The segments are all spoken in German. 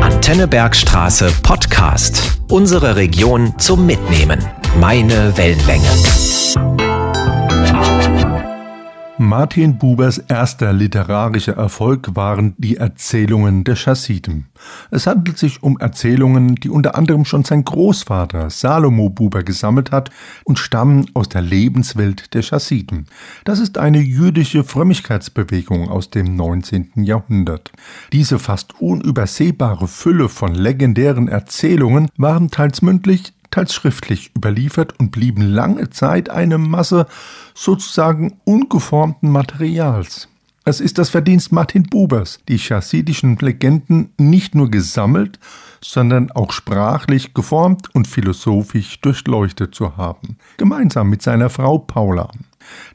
Antenne Bergstraße Podcast. Unsere Region zum Mitnehmen. Meine Wellenlänge. Martin Bubers erster literarischer Erfolg waren die Erzählungen der Chassiden. Es handelt sich um Erzählungen, die unter anderem schon sein Großvater Salomo Buber gesammelt hat und stammen aus der Lebenswelt der Chassiden. Das ist eine jüdische Frömmigkeitsbewegung aus dem 19. Jahrhundert. Diese fast unübersehbare Fülle von legendären Erzählungen waren teils mündlich, teils schriftlich überliefert und blieben lange Zeit eine Masse sozusagen ungeformten Materials. Es ist das Verdienst Martin Bubers, die chassidischen Legenden nicht nur gesammelt, sondern auch sprachlich geformt und philosophisch durchleuchtet zu haben, gemeinsam mit seiner Frau Paula.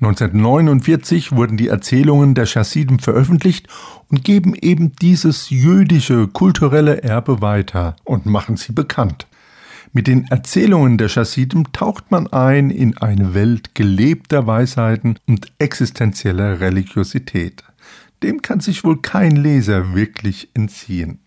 1949 wurden die Erzählungen der Chassiden veröffentlicht und geben eben dieses jüdische kulturelle Erbe weiter und machen sie bekannt. Mit den Erzählungen der Chassiden taucht man ein in eine Welt gelebter Weisheiten und existenzieller Religiosität. Dem kann sich wohl kein Leser wirklich entziehen.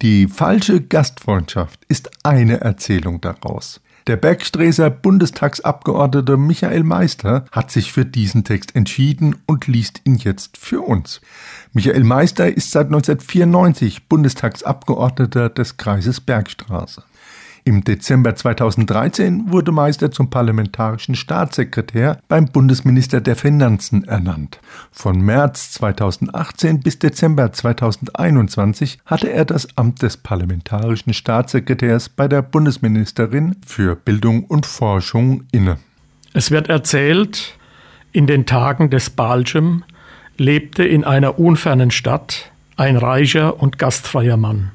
Die falsche Gastfreundschaft ist eine Erzählung daraus. Der Bergstreser Bundestagsabgeordnete Michael Meister hat sich für diesen Text entschieden und liest ihn jetzt für uns. Michael Meister ist seit 1994 Bundestagsabgeordneter des Kreises Bergstraße. Im Dezember 2013 wurde Meister zum parlamentarischen Staatssekretär beim Bundesminister der Finanzen ernannt. Von März 2018 bis Dezember 2021 hatte er das Amt des parlamentarischen Staatssekretärs bei der Bundesministerin für Bildung und Forschung inne. Es wird erzählt, in den Tagen des Balchem lebte in einer unfernen Stadt ein reicher und gastfreier Mann.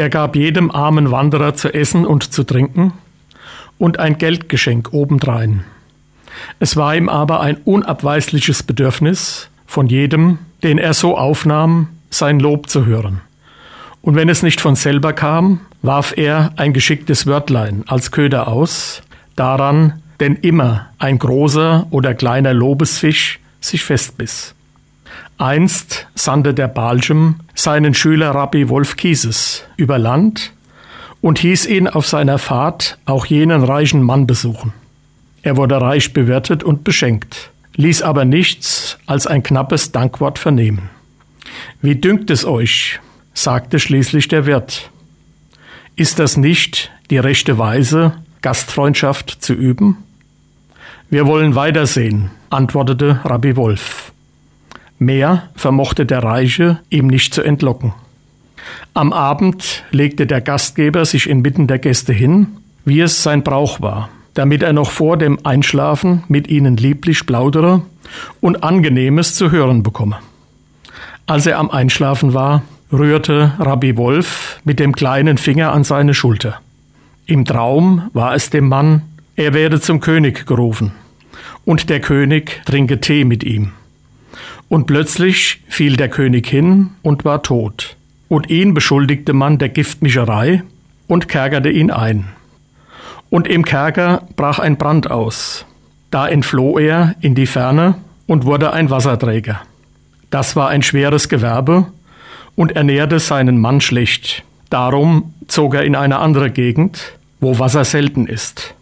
Der gab jedem armen Wanderer zu essen und zu trinken und ein Geldgeschenk obendrein. Es war ihm aber ein unabweisliches Bedürfnis, von jedem, den er so aufnahm, sein Lob zu hören. Und wenn es nicht von selber kam, warf er ein geschicktes Wörtlein als Köder aus, daran denn immer ein großer oder kleiner Lobesfisch sich festbiss. Einst sandte der Balchem seinen Schüler Rabbi Wolf Kieses über Land und hieß ihn auf seiner Fahrt auch jenen reichen Mann besuchen. Er wurde reich bewirtet und beschenkt, ließ aber nichts als ein knappes Dankwort vernehmen. Wie dünkt es euch? sagte schließlich der Wirt. Ist das nicht die rechte Weise, Gastfreundschaft zu üben? Wir wollen weitersehen, antwortete Rabbi Wolf. Mehr vermochte der Reiche ihm nicht zu entlocken. Am Abend legte der Gastgeber sich inmitten der Gäste hin, wie es sein Brauch war, damit er noch vor dem Einschlafen mit ihnen lieblich plaudere und Angenehmes zu hören bekomme. Als er am Einschlafen war, rührte Rabbi Wolf mit dem kleinen Finger an seine Schulter. Im Traum war es dem Mann, er werde zum König gerufen, und der König trinke Tee mit ihm. Und plötzlich fiel der König hin und war tot. Und ihn beschuldigte man der Giftmischerei und kerkerte ihn ein. Und im Kerker brach ein Brand aus. Da entfloh er in die Ferne und wurde ein Wasserträger. Das war ein schweres Gewerbe und ernährte seinen Mann schlecht. Darum zog er in eine andere Gegend, wo Wasser selten ist.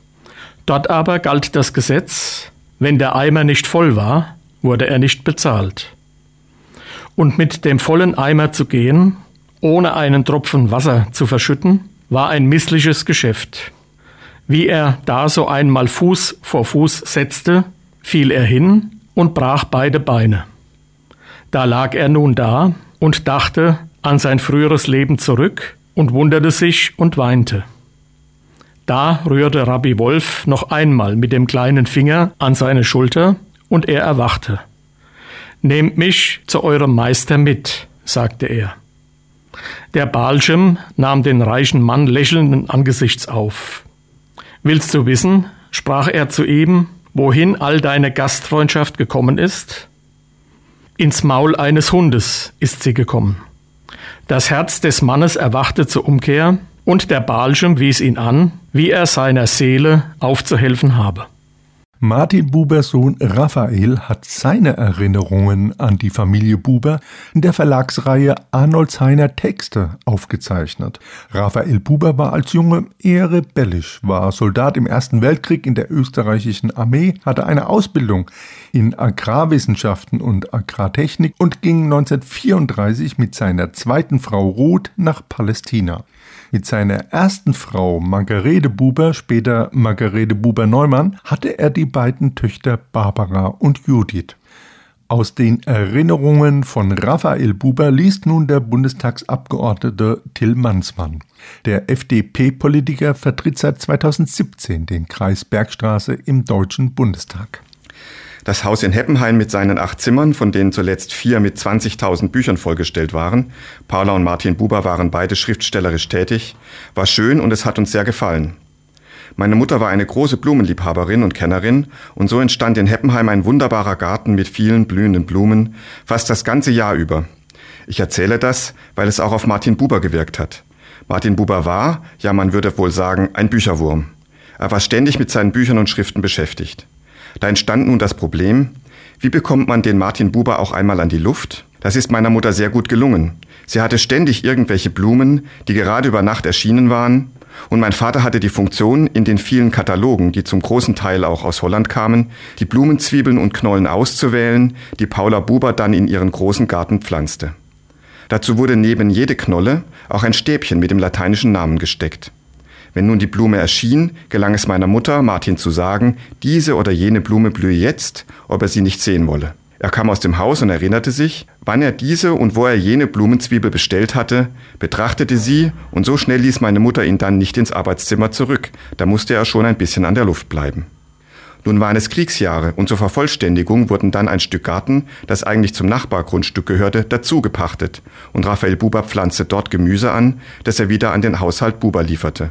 Dort aber galt das Gesetz, wenn der Eimer nicht voll war, wurde er nicht bezahlt. Und mit dem vollen Eimer zu gehen, ohne einen Tropfen Wasser zu verschütten, war ein missliches Geschäft. Wie er da so einmal Fuß vor Fuß setzte, fiel er hin und brach beide Beine. Da lag er nun da und dachte an sein früheres Leben zurück und wunderte sich und weinte. Da rührte Rabbi Wolf noch einmal mit dem kleinen Finger an seine Schulter und er erwachte. Nehmt mich zu eurem Meister mit, sagte er. Der Balchem nahm den reichen Mann lächelnden Angesichts auf. Willst du wissen, sprach er zu ihm, wohin all deine Gastfreundschaft gekommen ist? Ins Maul eines Hundes ist sie gekommen. Das Herz des Mannes erwachte zur Umkehr, und der Balchem wies ihn an, wie er seiner Seele aufzuhelfen habe. Martin Bubers Sohn Raphael hat seine Erinnerungen an die Familie Buber in der Verlagsreihe Arnold Seiner Texte aufgezeichnet. Raphael Buber war als Junge eher rebellisch, war Soldat im Ersten Weltkrieg in der österreichischen Armee, hatte eine Ausbildung in Agrarwissenschaften und Agrartechnik und ging 1934 mit seiner zweiten Frau Ruth nach Palästina. Mit seiner ersten Frau Margarete Buber, später Margarete Buber-Neumann, hatte er die beiden Töchter Barbara und Judith. Aus den Erinnerungen von Raphael Buber liest nun der Bundestagsabgeordnete Till Mansmann. Der FDP-Politiker vertritt seit 2017 den Kreis Bergstraße im Deutschen Bundestag. Das Haus in Heppenheim mit seinen acht Zimmern, von denen zuletzt vier mit 20.000 Büchern vollgestellt waren, Paula und Martin Buber waren beide schriftstellerisch tätig, war schön und es hat uns sehr gefallen. Meine Mutter war eine große Blumenliebhaberin und Kennerin und so entstand in Heppenheim ein wunderbarer Garten mit vielen blühenden Blumen, fast das ganze Jahr über. Ich erzähle das, weil es auch auf Martin Buber gewirkt hat. Martin Buber war, ja man würde wohl sagen, ein Bücherwurm. Er war ständig mit seinen Büchern und Schriften beschäftigt. Da entstand nun das Problem, wie bekommt man den Martin Buber auch einmal an die Luft? Das ist meiner Mutter sehr gut gelungen. Sie hatte ständig irgendwelche Blumen, die gerade über Nacht erschienen waren, und mein Vater hatte die Funktion, in den vielen Katalogen, die zum großen Teil auch aus Holland kamen, die Blumenzwiebeln und Knollen auszuwählen, die Paula Buber dann in ihren großen Garten pflanzte. Dazu wurde neben jede Knolle auch ein Stäbchen mit dem lateinischen Namen gesteckt. Wenn nun die Blume erschien, gelang es meiner Mutter, Martin zu sagen, diese oder jene Blume blühe jetzt, ob er sie nicht sehen wolle. Er kam aus dem Haus und erinnerte sich, wann er diese und wo er jene Blumenzwiebel bestellt hatte, betrachtete sie, und so schnell ließ meine Mutter ihn dann nicht ins Arbeitszimmer zurück, da musste er schon ein bisschen an der Luft bleiben. Nun waren es Kriegsjahre und zur Vervollständigung wurden dann ein Stück Garten, das eigentlich zum Nachbargrundstück gehörte, dazu gepachtet und Raphael Buber pflanzte dort Gemüse an, das er wieder an den Haushalt Buber lieferte.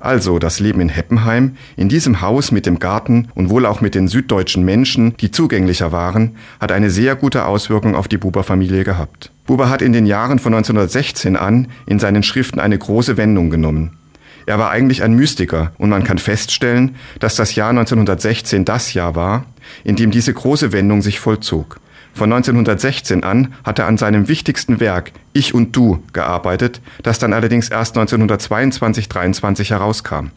Also das Leben in Heppenheim, in diesem Haus mit dem Garten und wohl auch mit den süddeutschen Menschen, die zugänglicher waren, hat eine sehr gute Auswirkung auf die Buber-Familie gehabt. Buber hat in den Jahren von 1916 an in seinen Schriften eine große Wendung genommen. Er war eigentlich ein Mystiker und man kann feststellen, dass das Jahr 1916 das Jahr war, in dem diese große Wendung sich vollzog. Von 1916 an hat er an seinem wichtigsten Werk Ich und Du gearbeitet, das dann allerdings erst 1922-23 herauskam.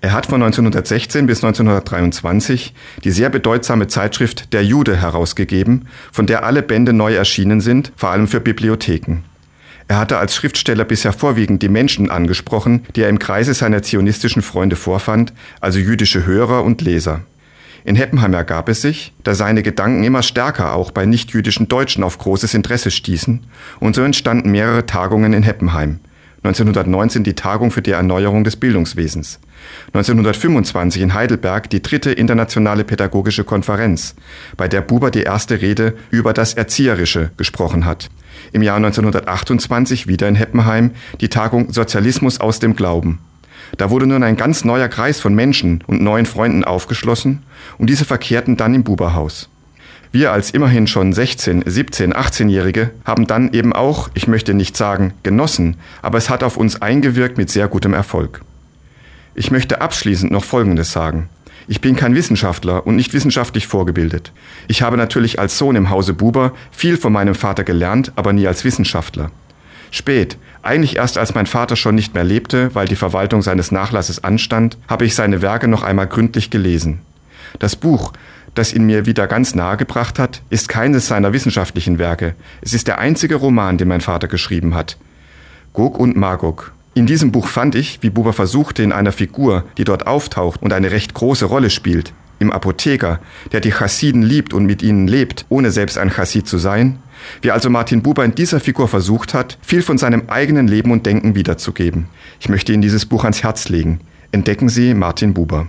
Er hat von 1916 bis 1923 die sehr bedeutsame Zeitschrift Der Jude herausgegeben, von der alle Bände neu erschienen sind, vor allem für Bibliotheken. Er hatte als Schriftsteller bisher vorwiegend die Menschen angesprochen, die er im Kreise seiner zionistischen Freunde vorfand, also jüdische Hörer und Leser. In Heppenheim ergab es sich, da seine Gedanken immer stärker auch bei nichtjüdischen Deutschen auf großes Interesse stießen, und so entstanden mehrere Tagungen in Heppenheim. 1919 die Tagung für die Erneuerung des Bildungswesens. 1925 in Heidelberg die dritte internationale pädagogische Konferenz, bei der Buber die erste Rede über das Erzieherische gesprochen hat. Im Jahr 1928 wieder in Heppenheim die Tagung Sozialismus aus dem Glauben. Da wurde nun ein ganz neuer Kreis von Menschen und neuen Freunden aufgeschlossen und diese verkehrten dann im Buberhaus. Wir als immerhin schon 16, 17, 18-Jährige haben dann eben auch, ich möchte nicht sagen genossen, aber es hat auf uns eingewirkt mit sehr gutem Erfolg. Ich möchte abschließend noch Folgendes sagen. Ich bin kein Wissenschaftler und nicht wissenschaftlich vorgebildet. Ich habe natürlich als Sohn im Hause Buber viel von meinem Vater gelernt, aber nie als Wissenschaftler. Spät, eigentlich erst als mein Vater schon nicht mehr lebte, weil die Verwaltung seines Nachlasses anstand, habe ich seine Werke noch einmal gründlich gelesen. Das Buch, das ihn mir wieder ganz nahe gebracht hat, ist keines seiner wissenschaftlichen Werke. Es ist der einzige Roman, den mein Vater geschrieben hat. Gog und Magog. In diesem Buch fand ich, wie Buber versuchte, in einer Figur, die dort auftaucht und eine recht große Rolle spielt, im Apotheker, der die Chassiden liebt und mit ihnen lebt, ohne selbst ein Chassid zu sein, wie also Martin Buber in dieser Figur versucht hat, viel von seinem eigenen Leben und Denken wiederzugeben. Ich möchte Ihnen dieses Buch ans Herz legen. Entdecken Sie Martin Buber.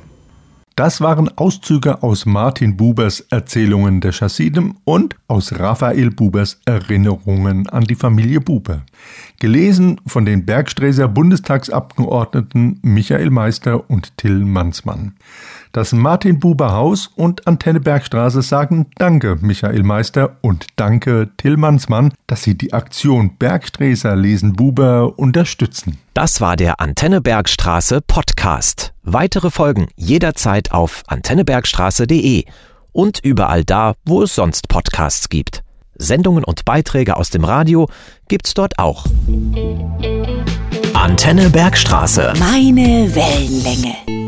Das waren Auszüge aus Martin Bubers Erzählungen der Chassiden und aus Raphael Bubers Erinnerungen an die Familie Buber. Gelesen von den Bergsträßer Bundestagsabgeordneten Michael Meister und Till Mansmann. Das Martin Buber Haus und Antenne Bergstraße sagen Danke, Michael Meister und Danke, Tillmannsmann, dass Sie die Aktion Bergsträßer lesen Buber unterstützen. Das war der Antenne Bergstraße Podcast. Weitere Folgen jederzeit auf antennebergstraße.de und überall da, wo es sonst Podcasts gibt. Sendungen und Beiträge aus dem Radio gibt's dort auch. Antenne Bergstraße. Meine Wellenlänge.